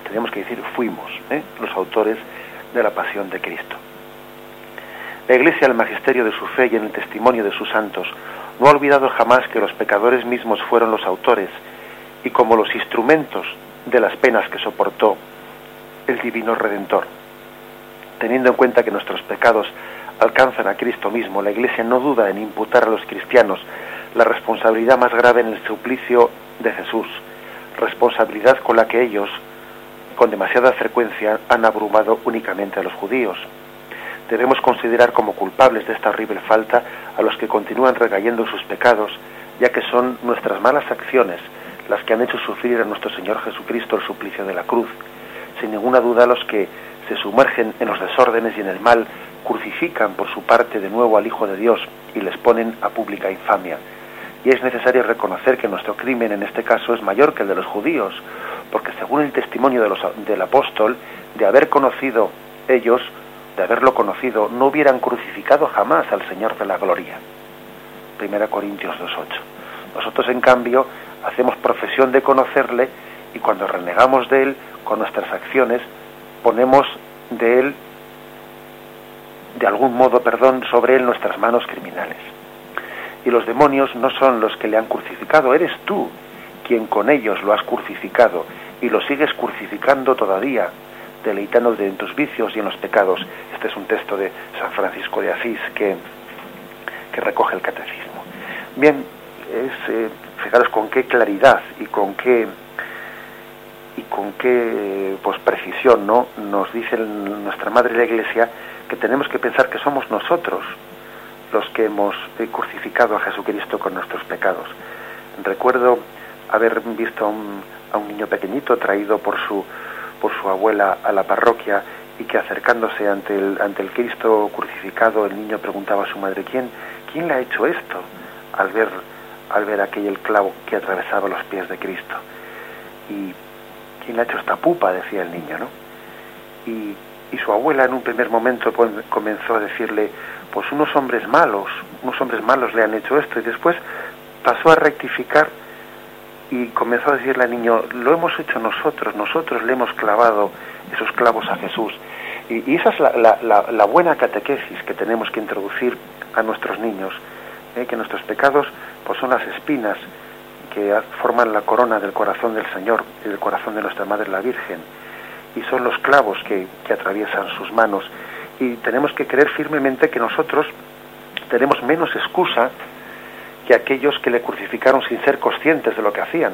Tenemos que decir, fuimos ¿eh? los autores de la pasión de Cristo. La Iglesia, el magisterio de su fe y en el testimonio de sus santos, no ha olvidado jamás que los pecadores mismos fueron los autores y como los instrumentos de las penas que soportó el divino Redentor. Teniendo en cuenta que nuestros pecados alcanzan a Cristo mismo, la Iglesia no duda en imputar a los cristianos la responsabilidad más grave en el suplicio de Jesús, responsabilidad con la que ellos, con demasiada frecuencia, han abrumado únicamente a los judíos. Debemos considerar como culpables de esta horrible falta a los que continúan recayendo sus pecados, ya que son nuestras malas acciones las que han hecho sufrir a nuestro Señor Jesucristo el suplicio de la cruz. Sin ninguna duda los que se sumergen en los desórdenes y en el mal crucifican por su parte de nuevo al Hijo de Dios y les ponen a pública infamia. Y es necesario reconocer que nuestro crimen en este caso es mayor que el de los judíos, porque según el testimonio del apóstol, de haber conocido ellos, de haberlo conocido, no hubieran crucificado jamás al Señor de la gloria. Primera Corintios 2.8. Nosotros, en cambio, hacemos profesión de conocerle y cuando renegamos de él, con nuestras acciones, ponemos de él, de algún modo, perdón, sobre él nuestras manos criminales. Y los demonios no son los que le han crucificado, eres tú quien con ellos lo has crucificado y lo sigues crucificando todavía, deleitándote en tus vicios y en los pecados. Este es un texto de San Francisco de Asís que, recoge el catecismo. Bien, es, eh, fijaros con qué claridad y con qué y con qué pues precisión no nos dice nuestra madre la iglesia que tenemos que pensar que somos nosotros los que hemos crucificado a Jesucristo con nuestros pecados recuerdo haber visto a un, a un niño pequeñito traído por su por su abuela a la parroquia y que acercándose ante el ante el Cristo crucificado el niño preguntaba a su madre quién quién le ha hecho esto al ver al ver aquel clavo que atravesaba los pies de Cristo y ¿quién le ha hecho esta pupa? decía el niño, ¿no? Y, y su abuela en un primer momento comenzó a decirle, pues unos hombres malos, unos hombres malos le han hecho esto, y después pasó a rectificar y comenzó a decirle al niño, lo hemos hecho nosotros, nosotros le hemos clavado esos clavos a Jesús. Y, esa es la, la, la, buena catequesis que tenemos que introducir a nuestros niños, ¿eh? que nuestros pecados pues son las espinas que forman la corona del corazón del Señor y del corazón de nuestra Madre la Virgen, y son los clavos que, que atraviesan sus manos. Y tenemos que creer firmemente que nosotros tenemos menos excusa que aquellos que le crucificaron sin ser conscientes de lo que hacían.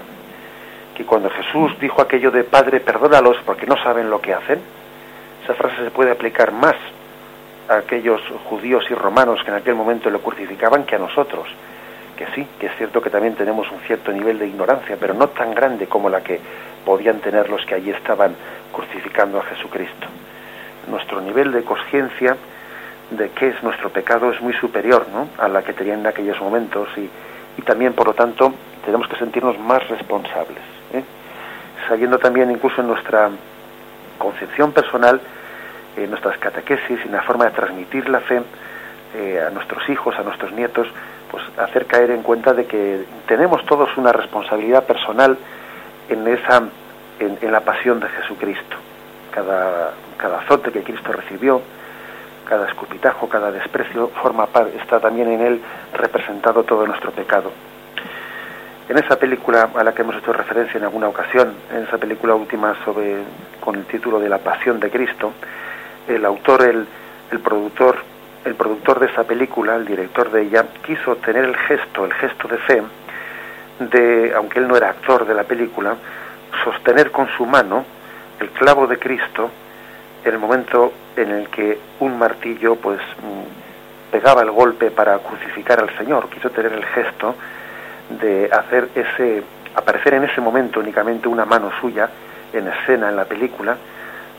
Que cuando Jesús dijo aquello de Padre, perdónalos porque no saben lo que hacen, esa frase se puede aplicar más a aquellos judíos y romanos que en aquel momento lo crucificaban que a nosotros que sí, que es cierto que también tenemos un cierto nivel de ignorancia, pero no tan grande como la que podían tener los que allí estaban crucificando a Jesucristo. Nuestro nivel de conciencia de qué es nuestro pecado es muy superior ¿no? a la que tenían en aquellos momentos y, y también, por lo tanto, tenemos que sentirnos más responsables. ¿eh? Sabiendo también incluso en nuestra concepción personal, en nuestras catequesis y en la forma de transmitir la fe eh, a nuestros hijos, a nuestros nietos, pues hacer caer en cuenta de que tenemos todos una responsabilidad personal en esa en, la pasión de Jesucristo. Cada, cada azote que Cristo recibió, cada escupitajo, cada desprecio forma parte, está también en él representado todo nuestro pecado. En esa película a la que hemos hecho referencia en alguna ocasión, en esa película última sobre con el título de La Pasión de Cristo, el autor, el, el productor el productor de esa película, el director de ella, quiso tener el gesto, el gesto de fe, de, aunque él no era actor de la película, sostener con su mano el clavo de Cristo en el momento en el que un martillo pues mm, pegaba el golpe para crucificar al Señor. Quiso tener el gesto de hacer ese aparecer en ese momento únicamente una mano suya en escena en la película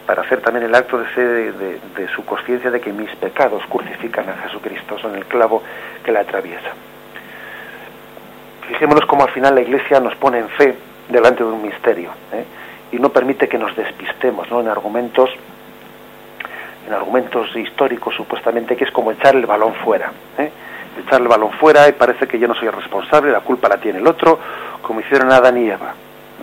para hacer también el acto de, de, su conciencia de que mis pecados crucifican a Jesucristo, son el clavo que la atraviesa. Fijémonos cómo al final la Iglesia nos pone en fe delante de un misterio ¿eh? y no permite que nos despistemos ¿no? en argumentos en argumentos históricos supuestamente que es como echar el balón fuera. ¿eh? Echar el balón fuera y parece que yo no soy el responsable, la culpa la tiene el otro, como hicieron Adán y Eva.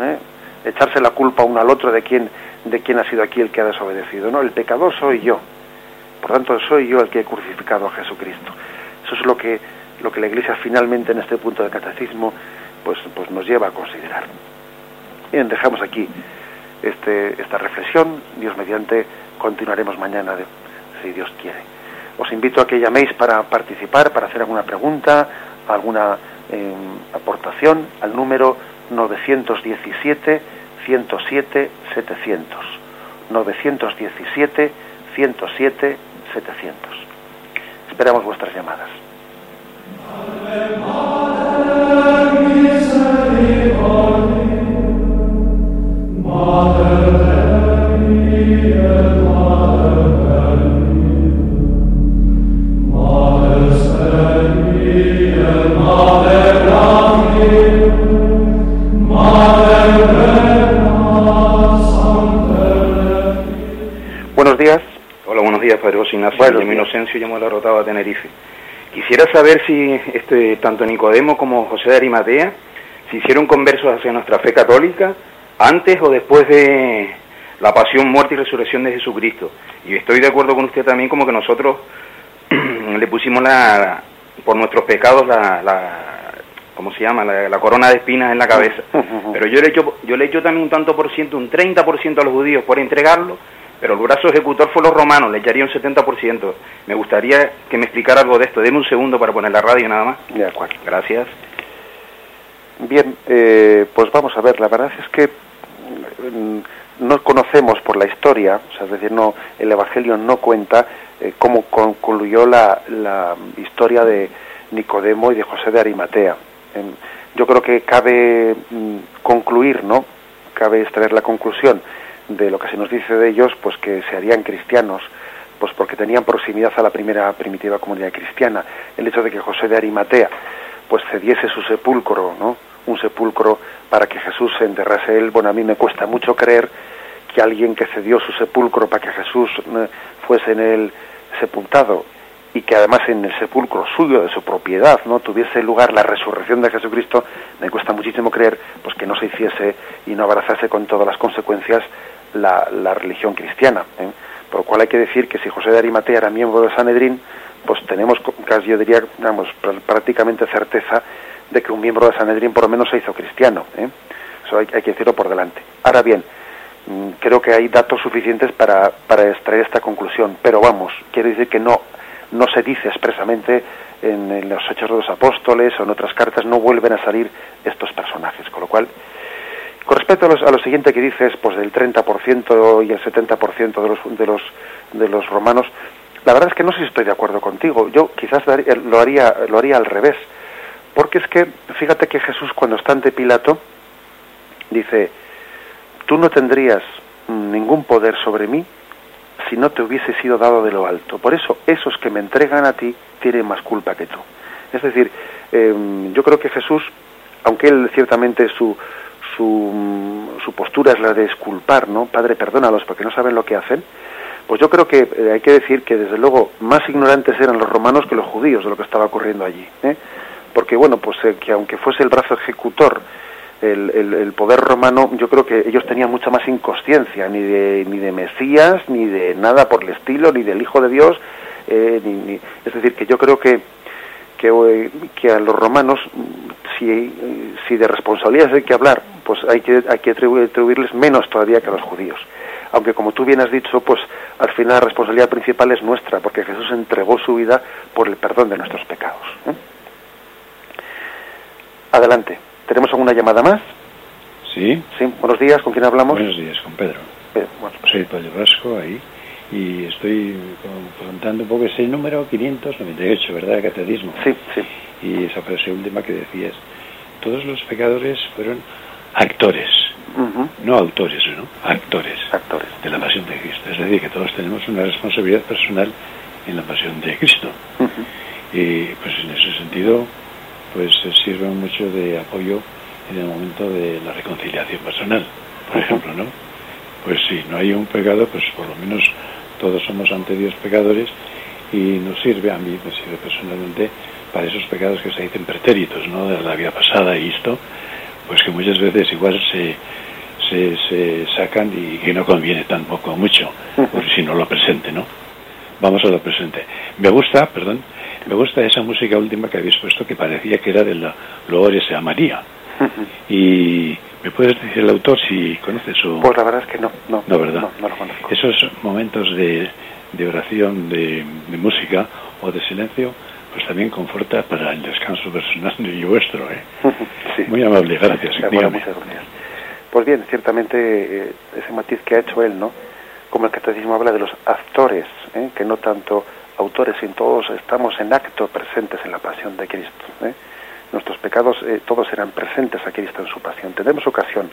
¿eh? Echarse la culpa uno al otro de quién, de quién ha sido aquí el que ha desobedecido. No, el pecador soy yo. Por tanto, soy yo el que he crucificado a Jesucristo. Eso es lo que, lo que la Iglesia finalmente en este punto del catecismo pues, pues nos lleva a considerar. Bien, dejamos aquí este, esta reflexión. Dios mediante continuaremos mañana, si Dios quiere. Os invito a que llaméis para participar, para hacer alguna pregunta, alguna em, aportación al número 917 107 700. 917 107 700. Esperamos vuestras llamadas. Buenos días. Hola, buenos días, Padre José Ignacio. Bueno, mi Inocencio, llamo a la Rotava Tenerife. Quisiera saber si este, tanto Nicodemo como José de Arimatea se hicieron conversos hacia nuestra fe católica antes o después de la pasión, muerte y resurrección de Jesucristo. Y estoy de acuerdo con usted también como que nosotros le pusimos la, por nuestros pecados la, la ¿cómo se llama? La, corona de espinas en la cabeza. Pero yo le echo, yo le echo también un tanto por ciento, un 30% a los judíos por entregarlo, pero el brazo ejecutor fue los romanos, le echaría un 70%. Me gustaría que me explicara algo de esto. Deme un segundo para poner la radio nada más. De acuerdo. Gracias. Bien, eh, pues vamos a ver, la verdad es que mm, no conocemos por la historia, o sea, es decir, no, el Evangelio no cuenta eh, cómo concluyó la, la, historia de Nicodemo y de José de Arimatea. yo creo que cabe mm, concluir, ¿no? Cabe extraer la conclusión de lo que se nos dice de ellos, pues que se harían cristianos, pues porque tenían proximidad a la primera primitiva comunidad cristiana. El hecho de que José de Arimatea pues cediese su sepulcro, ¿no? Un sepulcro para que Jesús se enterrase él. Bueno, a mí me cuesta mucho creer que alguien que cedió su sepulcro para que Jesús fuese en él sepultado y que además en el sepulcro suyo de su propiedad no tuviese lugar la resurrección de Jesucristo me cuesta muchísimo creer pues que no se hiciese y no abrazase con todas las consecuencias la, la religión cristiana ¿eh? por lo cual hay que decir que si José de Arimatea era miembro de Sanedrín pues tenemos casi yo diría digamos prácticamente certeza de que un miembro de Sanedrín por lo menos se hizo cristiano ¿eh? eso hay, hay que decirlo por delante ahora bien mm, creo que hay datos suficientes para, para extraer esta conclusión pero vamos quiere decir que no no se dice expresamente en, los Hechos de los Apóstoles o en otras cartas, no vuelven a salir estos personajes. Con lo cual, con respecto a, lo siguiente que dices, pues del 30% y el 70% de los, de, los, de los romanos, la verdad es que no sé si estoy de acuerdo contigo. Yo quizás lo haría, lo haría al revés. Porque es que, fíjate que Jesús cuando está ante Pilato, dice, tú no tendrías ningún poder sobre mí si no te hubiese sido dado de lo alto. Por eso, esos que me entregan a ti tienen más culpa que tú. Es decir, em, yo creo que Jesús, aunque él ciertamente su, su, su, postura es la de esculpar, ¿no? Padre, perdónalos porque no saben lo que hacen, pues yo creo que eh, hay que decir que desde luego más ignorantes eran los romanos que los judíos de lo que estaba ocurriendo allí. ¿eh? Porque bueno, pues eh, que aunque fuese el brazo ejecutor el, poder romano, yo creo que ellos tenían mucha más inconsciencia, ni de, ni de Mesías, ni de nada por el estilo, ni del Hijo de Dios. Eh, ni, es decir, que yo creo que, que, eh, que a los romanos, si, si de responsabilidades hay que hablar, pues hay que, hay que atribuirles menos todavía que a los judíos. Aunque como tú bien has dicho, pues al final la responsabilidad principal es nuestra, porque Jesús entregó su vida por el perdón de nuestros pecados. ¿eh? Adelante. ¿Tenemos alguna llamada más? Sí. Sí, buenos días, ¿con quién hablamos? Buenos días, con Pedro. Pedro bueno. Soy Pedro Vasco, ahí, y estoy contando un poco ese número 598, ¿verdad?, de catecismo. Sí, sí. Y esa frase última que decías, todos los pecadores fueron actores, no autores, ¿no? Actores, actores de la pasión de Cristo. Es decir, que todos tenemos una responsabilidad personal en la pasión de Cristo. Y pues en ese sentido pues sirven mucho de apoyo en el momento de la reconciliación personal, por ejemplo, ¿no? Pues si no hay un pecado, pues por lo menos todos somos ante Dios pecadores y nos sirve, a mí me sirve personalmente, para esos pecados que se dicen pretéritos, ¿no? De la vida pasada y esto, pues que muchas veces igual se, se, se sacan y que no conviene tampoco mucho, por si no lo presente, ¿no? Vamos a lo presente. Me gusta, perdón, me gusta esa música última que habéis puesto que parecía que era de la Loores a María. Y ¿Me puedes decir el autor si conoces o...? Pues la verdad es que no, no, no, ¿verdad? no, lo conozco. Esos momentos de, de oración, de, de, música o de silencio, pues también conforta para el descanso personal y vuestro. ¿eh? sí. Muy amable, gracias. Bueno, muchas gracias. Pues bien, ciertamente eh, ese matiz que ha hecho él, ¿no? Como el catecismo habla de los actores, ¿eh? que no tanto autores, sino todos estamos en acto presentes en la pasión de Cristo. ¿eh? Nuestros pecados eh, todos eran presentes a Cristo en su pasión. Tendremos ocasión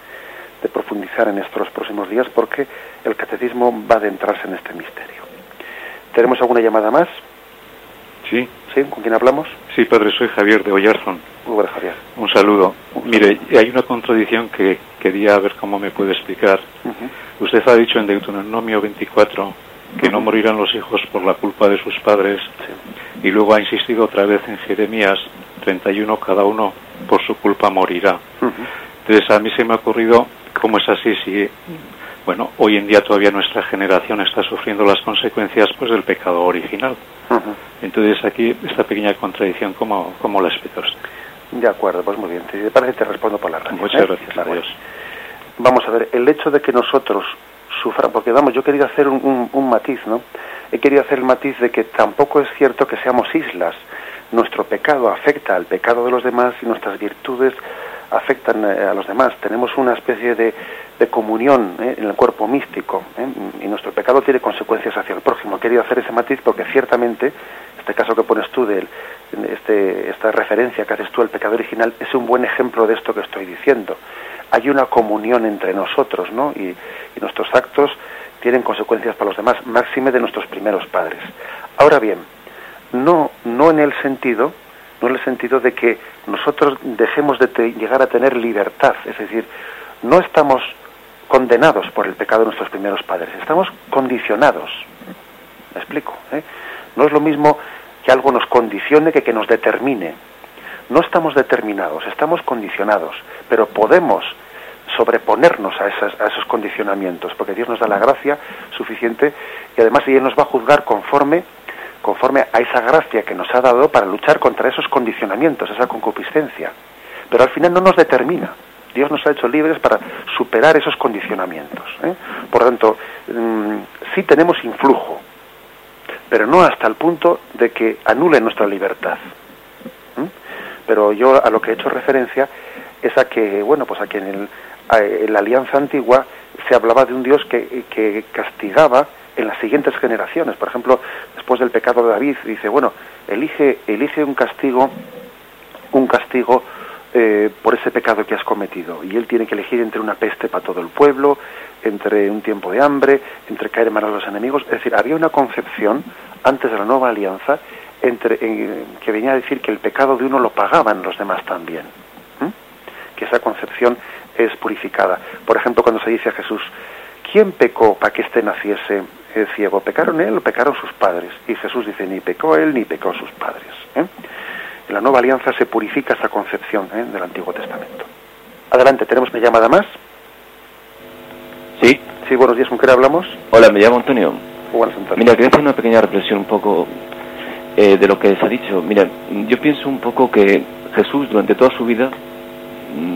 de profundizar en estos próximos días porque el catecismo va a adentrarse en este misterio. ¿Tenemos alguna llamada más? Sí. ¿Sí? ¿Con quién hablamos? Sí, padre, soy Javier de Oyarzón. Muy Javier. Un saludo. Mire, hay una contradicción que quería ver cómo me puede explicar. Usted ha dicho en Deuteronomio 24 que no morirán los hijos por la culpa de sus padres. Y luego ha insistido otra vez en Jeremías 31, cada uno por su culpa morirá. Entonces a mí se me ha ocurrido cómo es así si, bueno, hoy en día todavía nuestra generación está sufriendo las consecuencias pues del pecado original. Entonces aquí esta pequeña contradicción, ¿cómo, cómo la explica usted? De acuerdo, pues muy bien. Si te parece te respondo por la radio. Muchas ¿eh? gracias. Adiós. Vamos a ver, el hecho de que nosotros suframos, porque vamos, yo quería hacer un, un, un matiz, ¿no? He querido hacer el matiz de que tampoco es cierto que seamos islas nuestro pecado afecta al pecado de los demás y nuestras virtudes afectan eh, a los demás. Tenemos una especie de, de comunión ¿eh? en el cuerpo místico ¿eh? y nuestro pecado tiene consecuencias hacia el prójimo. He querido hacer ese matiz porque ciertamente este caso que pones tú de este, esta referencia que haces tú al pecado original es un buen ejemplo de esto que estoy diciendo. Hay una comunión entre nosotros ¿no? y, y nuestros actos tienen consecuencias para los demás, máxime de nuestros primeros padres. Ahora bien, no, no en el sentido, no en el sentido de que nosotros dejemos de llegar a tener libertad, es decir, no estamos condenados por el pecado de nuestros primeros padres, estamos condicionados. ¿Me explico? ¿Eh? No es lo mismo que algo nos condicione que que nos determine. No estamos determinados, estamos condicionados, pero podemos sobreponernos a, esas, a esos condicionamientos, porque Dios nos da la gracia suficiente y además Él nos va a juzgar conforme conforme a esa gracia que nos ha dado para luchar contra esos condicionamientos, esa concupiscencia. Pero al final no nos determina. Dios nos ha hecho libres para superar esos condicionamientos. ¿eh? Por lo tanto, mmm, sí tenemos influjo, pero no hasta el punto de que anule nuestra libertad. Pero yo a lo que he hecho referencia es a que, bueno, pues a que en, el, a, la alianza antigua se hablaba de un Dios que castigaba en las siguientes generaciones. Por ejemplo, después del pecado de David, dice, bueno, elige, elige un castigo, un castigo eh, por ese pecado que has cometido. Y él tiene que elegir entre una peste para todo el pueblo, entre un tiempo de hambre, entre caer en manos de los enemigos. Es decir, había una concepción antes de la nueva alianza entre, en, que venía a decir que el pecado de uno lo pagaban los demás también. Que esa concepción es purificada. Por ejemplo, cuando se dice a Jesús, ¿quién pecó para que éste naciese eh, ciego? ¿Pecaron él o pecaron sus padres? Y Jesús dice, ni pecó él ni pecó sus padres. ¿eh? En la nueva alianza se purifica esa concepción ¿eh? del Antiguo Testamento. Adelante, ¿tenemos una llamada más? Sí. Sí, buenos días, ¿con quién hablamos? Hola, me llamo Antonio. Buenas, Antonio. Mira, quería hacer una pequeña reflexión un poco eh, de lo que se ha dicho. Mira, yo pienso un poco que Jesús durante toda su vida,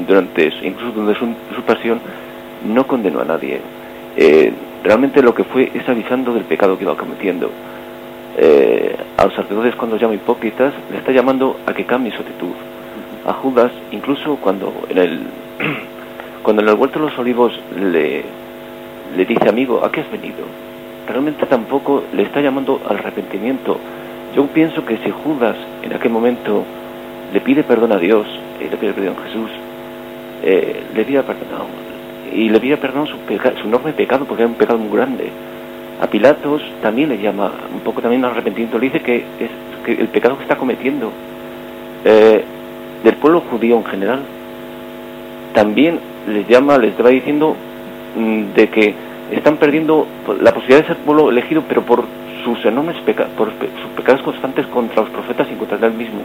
durante incluso durante su, su pasión, no condenó a nadie. Eh, realmente lo que fue es avisando del pecado que iba cometiendo. Eh, a los sacerdotes cuando llama hipócritas le está llamando a que cambie su actitud. A Judas, incluso cuando en el cuando en el huerto de los olivos le, dice amigo, ¿a qué has venido? Realmente tampoco le está llamando al arrepentimiento. Yo pienso que si Judas en aquel momento le pide perdón a Dios, y le pide perdón a Jesús, eh, le había perdonado y le pide perdón su, su enorme pecado porque era un pecado muy grande. A Pilatos también le llama un poco también al arrepentimiento, le dice que es que el pecado que está cometiendo eh, del pueblo judío en general también les llama, les va diciendo mmm, de que están perdiendo la posibilidad de ser pueblo elegido, pero por sus enormes pecados, por sus pecados constantes contra los profetas y contra él mismo,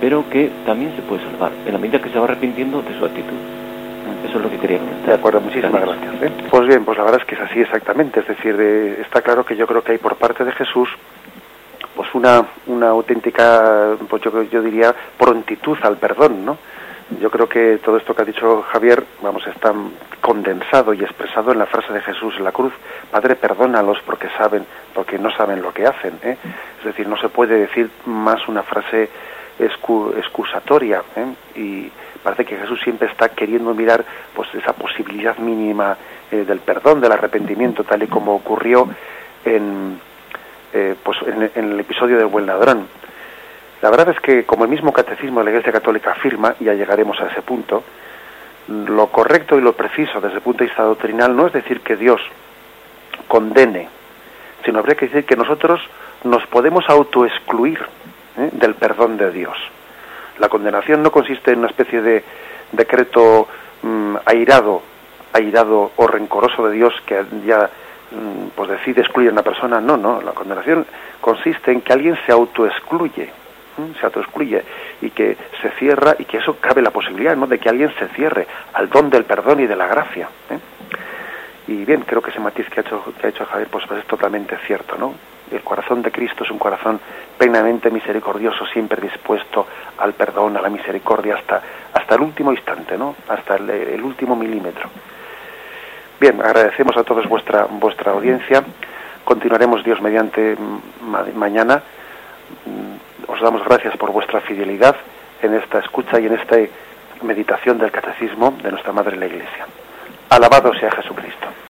pero que también se puede salvar en la medida que se va arrepintiendo de su actitud. Eso es lo que quería comentar. De acuerdo, muchísimas gracias. ¿eh? Pues bien, pues la verdad es que es así exactamente. Es decir, eh, está claro que yo creo que hay por parte de Jesús pues una, una auténtica, pues yo, yo diría, prontitud al perdón, ¿no? Yo creo que todo esto que ha dicho Javier, vamos, está condensado y expresado en la frase de Jesús en la cruz, Padre, perdónalos porque saben, porque no saben lo que hacen. ¿eh? Es decir, no se puede decir más una frase excusatoria ¿eh? y parece que Jesús siempre está queriendo mirar pues esa posibilidad mínima eh, del perdón, del arrepentimiento, tal y como ocurrió en, eh, pues en, el episodio del buen ladrón la verdad es que, como el mismo catecismo de la Iglesia Católica afirma, ya llegaremos a ese punto, lo correcto y lo preciso desde el punto de vista doctrinal no es decir que Dios condene, sino habría que decir que nosotros nos podemos autoexcluir ¿eh? del perdón de Dios. La condenación no consiste en una especie de decreto mm, airado, airado o rencoroso de Dios que ya mm, pues decide excluir a una persona. No, no, la condenación consiste en que alguien se autoexcluye se autoexcluye y que se cierra y que eso cabe la posibilidad ¿no? de que alguien se cierre al don del perdón y de la gracia. ¿eh? Y bien, creo que ese matiz que ha hecho, que ha hecho Javier pues, pues, es totalmente cierto. ¿no? El corazón de Cristo es un corazón plenamente misericordioso, siempre dispuesto al perdón, a la misericordia hasta, hasta el último instante, ¿no? hasta el, último milímetro. Bien, agradecemos a todos vuestra, vuestra audiencia. Continuaremos Dios mediante mañana os damos gracias por vuestra fidelidad en esta escucha y en esta meditación del catecismo de nuestra Madre la Iglesia. Alabado sea Jesucristo.